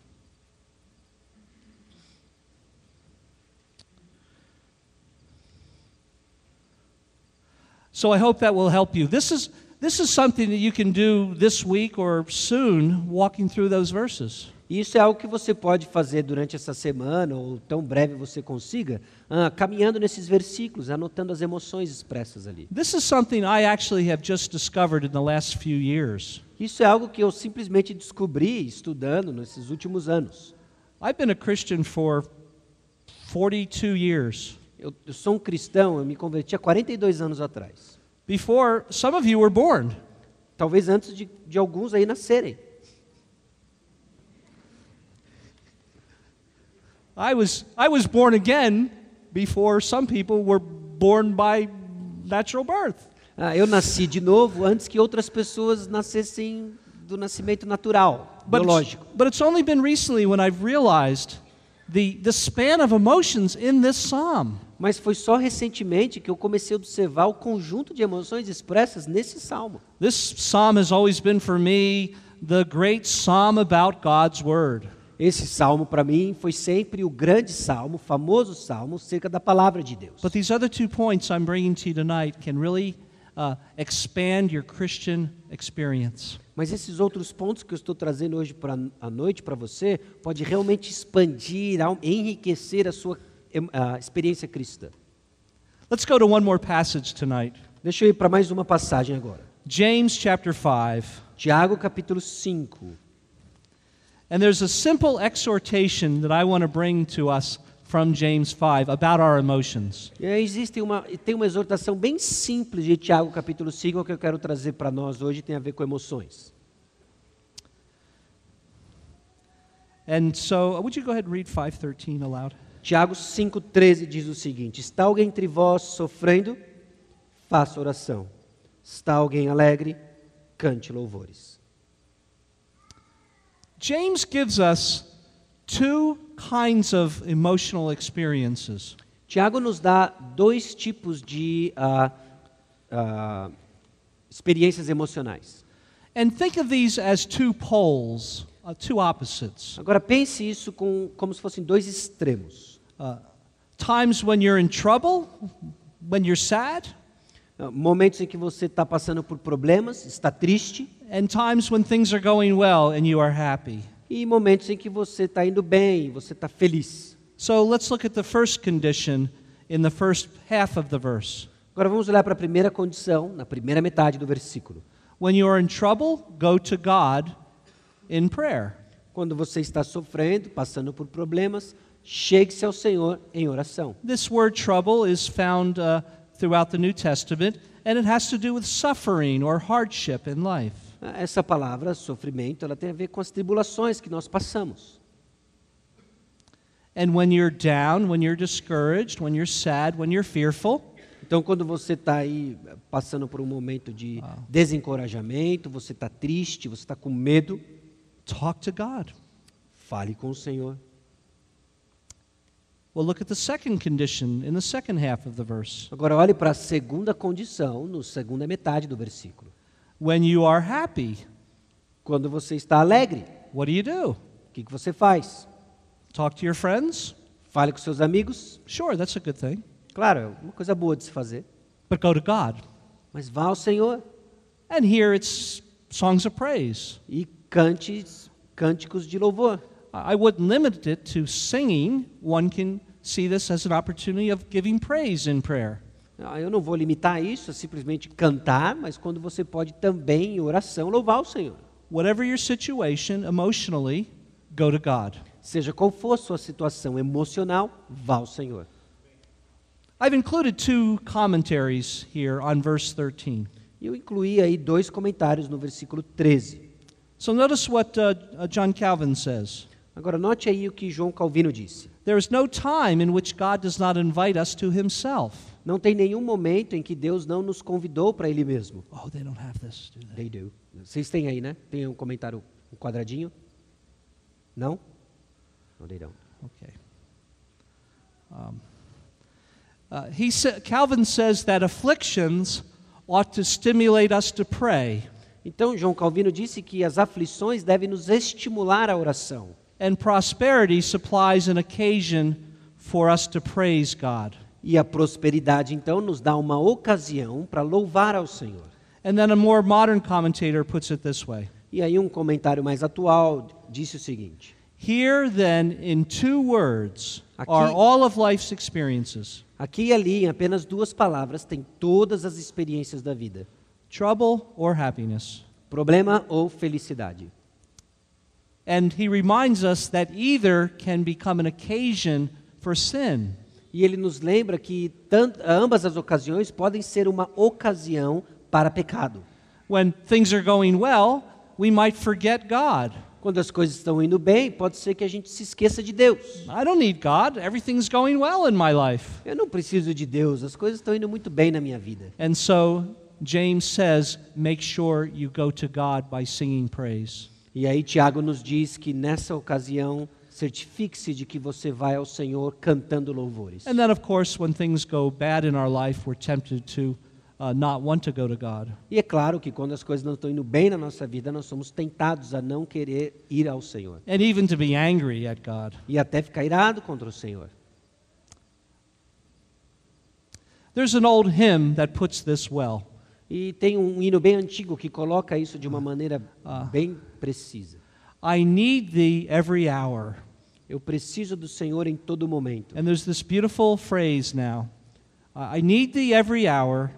so I hope that will help you. This is, this is something that you can do this week or soon, walking through those verses. E isso é algo que você pode fazer durante essa semana, ou tão breve você consiga, ah, caminhando nesses versículos, anotando as emoções expressas ali. This is something I actually have just discovered in the last few years. Isso é algo que eu simplesmente descobri estudando nesses últimos anos. I've been a Christian for 42 years. Eu, eu sou um cristão, eu me converti há 42 anos atrás. Before some of you were born. Talvez antes de, de alguns aí nascerem. I was, I was born again before some people were born by natural birth. Ah, eu nasci de novo antes que outras pessoas nascessem do nascimento natural, But biológico. it's, but it's only been recently when I've realized the, the span of emotions in this psalm. Mas foi só recentemente que eu comecei a observar o conjunto de emoções expressas nesse salmo. This psalm has always been for me the great psalm about God's word. Esse salmo para mim foi sempre o grande salmo, famoso salmo cerca da palavra de Deus. But these other two points I'm bringing to you tonight can really uh, expand your Christian experience. Mas esses outros pontos que eu estou trazendo hoje para a noite para você pode realmente expandir, enriquecer a sua experiência cristã. Let's go to one more passage tonight. Deixa eu ir para mais uma passagem agora. James chapter 5. Tiago capítulo 5. And there's a simple exhortation that I want to bring to us from James 5 about our emotions. E existe uma, tem uma exortação bem simples de Tiago capítulo 5 que eu quero trazer para nós hoje, tem a ver com emoções. And so, would you go ahead and read 5:13 aloud? Tiago 5,13 diz o seguinte: Está alguém entre vós sofrendo? Faça oração. Está alguém alegre? Cante louvores. James gives us two kinds of emotional experiences. Tiago nos dá dois tipos de ah, ah, experiências emocionais. And think of these as two poles, uh, two opposites. Agora pense isso com, como se fossem dois extremos. Uh, times when you're in trouble, when you're sad, Momentos em que você está passando por problemas, está triste, and times when things are going well and you are happy. e momentos em que você está indo bem, você está feliz. So let's look at the first condition in the first half of the verse. Agora vamos olhar para a primeira condição, na primeira metade do versículo. When you are in trouble, go to God in prayer. Quando você está sofrendo, passando por problemas, chegue-se ao Senhor em oração. This word trouble is found uh, throughout the New Testament, and it has to do with suffering or hardship in life. Ah, Essa palavra, sofrimento, ela tem a ver com as tribulações que nós passamos. And when you're down, when you're discouraged, when you're sad, when you're fearful, Então, quando você está aí eh, passando por um momento de desencorajamento, você está triste, você está com medo, talk to God. fale com o Senhor. We'll look at the second condition in the second half of the verse. Agora, olhe para a segunda condição, no segunda metade do versículo. When you are happy, Quando você está alegre, what do you do? o que, que você faz? Talk to your friends? Fale com seus amigos? Sure, that's a good thing. Claro, é uma coisa boa de se fazer. But go to God. Mas vá ao Senhor And here it's songs of praise. e cante cânticos de louvor. I I wouldn't limit it to singing. One can see this as an opportunity of giving praise in prayer. Ah, Eu não vou limitar isso a simplesmente cantar, mas quando você pode também, em oração, louvar o Senhor. Whatever your situation emotionally, go to God. Seja qual for sua situação emocional, vá ao Senhor. I've included two commentaries here on verse 13. E eu incluí aí dois comentários no versículo 13. So notice what uh, uh, John Calvin says. Agora, note aí o que João Calvino disse. There is no time in which God does not invite us to himself. Não tem nenhum momento em que Deus não nos convidou para Ele mesmo. Oh, they don't have this, do they? They do. Vocês têm aí, né? Tem um comentário, um quadradinho? Não? Não, they don't. Okay. Um, uh, he sa- Calvin says that afflictions ought to stimulate us to pray, Então, João Calvino disse que as aflições devem nos estimular à oração. And prosperity supplies an occasion for us to praise God. E a prosperidade, então, nos dá uma ocasião para louvar ao Senhor. And then a more modern commentator puts it this way E aí, um comentário mais atual disse o seguinte: Here, then, in two words, Aqui- are all of life's experiences Aqui e ali, em apenas duas palavras, tem todas as experiências da vida: trouble or happiness. problema ou felicidade. And he reminds us that either can become an occasion for sin. E ele nos lembra que tant, ambas as ocasiões podem ser uma ocasião para pecado. When things are going well, we might forget God. Quando as coisas estão indo bem, pode ser que a gente se esqueça de Deus. I don't need God. Everything's going well in my life. Eu não preciso de Deus, as coisas estão indo muito bem na minha vida. And so James says, make sure you go to God by singing praise. E aí Tiago nos diz que nessa ocasião certifique-se de que você vai ao Senhor cantando louvores. And then, of course, when things go bad in our life, we're tempted to uh, not want to go to God. E é claro que quando as coisas não estão indo bem na nossa vida, nós somos tentados a não querer ir ao Senhor And even to be angry at God. e até ficar irado contra o Senhor. There's an old hymn that puts this well. E tem um hino bem antigo que coloca isso de uma maneira Ah. bem precisa. I need thee every hour. Eu preciso do Senhor em todo momento. And there's this beautiful phrase now I need thee every hour,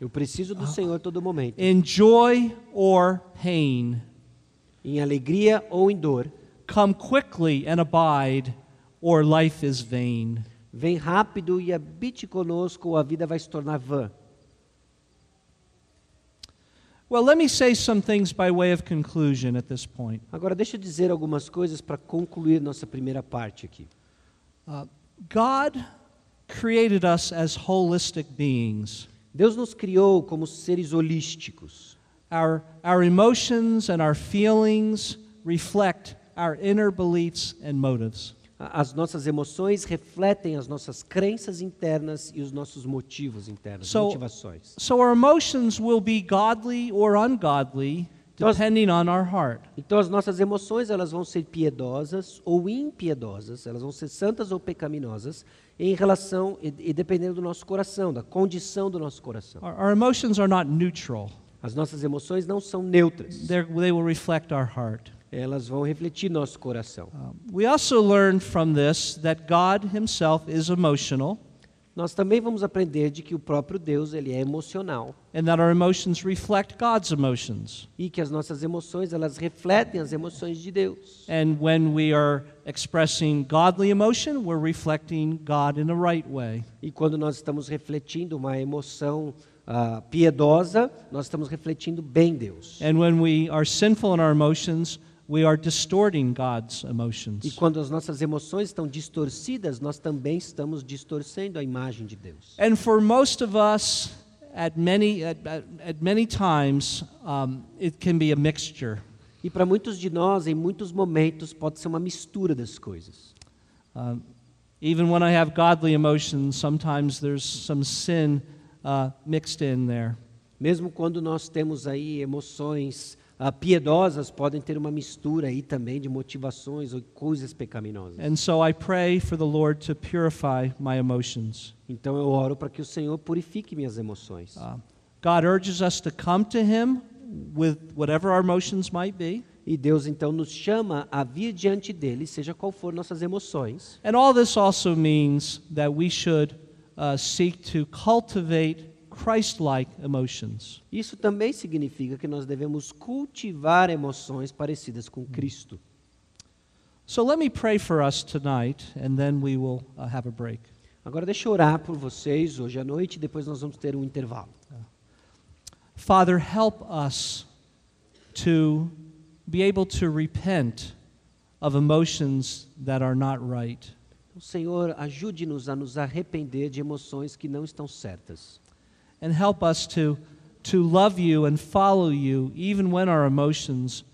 Eu preciso do Senhor todo momento. in joy or pain. Em alegria ou em dor. Come quickly and abide, or life is vain. Vem rápido e habite conosco ou a vida vai se tornar vã. Well, let me say some things by way of conclusion at this point. Agora deixa eu dizer algumas coisas para concluir nossa primeira parte aqui. Uh, God created us as holistic beings. Deus nos criou como seres holísticos. Our, our emotions and our feelings reflect our inner beliefs and motives. As nossas emoções refletem as nossas crenças internas e os nossos motivos internos, So- motivações. So our emotions will be godly or ungodly Does- depending on our heart. Então as nossas emoções elas vão ser piedosas ou impiedosas, elas vão ser santas ou pecaminosas em relação e, e dependendo do nosso coração, da condição do nosso coração. Our, our emotions are not neutral. As nossas emoções não são neutras. They're, they will reflect our heart. Elas vão refletir nosso coração. Um, we also learn from this that God himself is emotional Nós também vamos aprender de que o próprio Deus ele é emocional and that our emotions reflect God's emotions. e que as nossas emoções elas refletem as emoções de Deus. And when we are expressing godly emotion, we're reflecting God in the right way. E quando nós estamos refletindo uma emoção ah, piedosa, nós estamos refletindo bem Deus. And when we are sinful in our emotions, we are distorting God's E emotions. quando as nossas emoções estão distorcidas, nós também estamos distorcendo a imagem de Deus. And for most of us, at many, at, at, at many times, um, it can be a mixture. E para muitos de nós, em muitos momentos, pode ser uma mistura das coisas. Um, even when I have godly emotions, sometimes there's some sin uh, mixed in there. Mesmo quando nós temos aí emoções ah, piedosas, podem ter uma mistura aí também de motivações ou coisas pecaminosas. And so I pray for the Lord to purify my emotions. Então eu oro para que o Senhor purifique minhas emoções. Uh, God urges us to come to Him with whatever our emotions might be. E Deus então nos chama a vir diante dele, seja qual for nossas emoções. And all this also means that we should uh, seek to cultivate Christ like emotions. Isso também significa que nós devemos cultivar emoções parecidas com Cristo. So let me pray for us tonight, and then we will uh, have a break. Agora deixa eu orar por vocês hoje à noite, depois nós vamos ter um intervalo. Father, help us to be able to repent of emotions that are not right. Então, Senhor, ajude-nos a nos arrepender de emoções que não estão certas. And help us to, to love you and follow you even when our emotions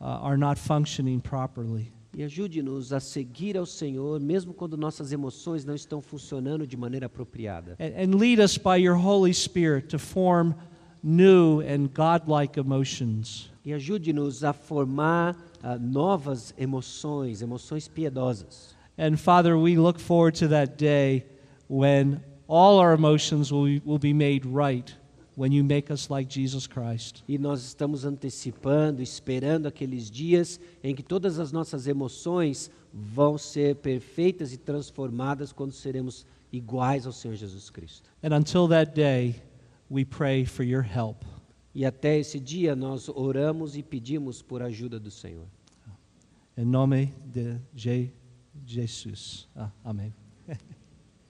uh, are not functioning properly. E ajude-nos a seguir ao Senhor, mesmo quando nossas emoções não estão funcionando de maneira apropriada. And, and lead us by your Holy Spirit to form new and godlike emotions. E ajude-nos a formar ah, novas emoções, emoções piedosas. And Father, we look forward to that day when all our emotions will, will be made right when you make us like Jesus Christ. E nós estamos antecipando, esperando aqueles dias em que todas as nossas emoções vão ser perfeitas e transformadas quando seremos iguais ao Senhor Jesus Cristo. And until that day, we pray for your help. E até esse dia nós oramos e pedimos por ajuda do Senhor. Em nome de Je- Jesus. Ah, amém.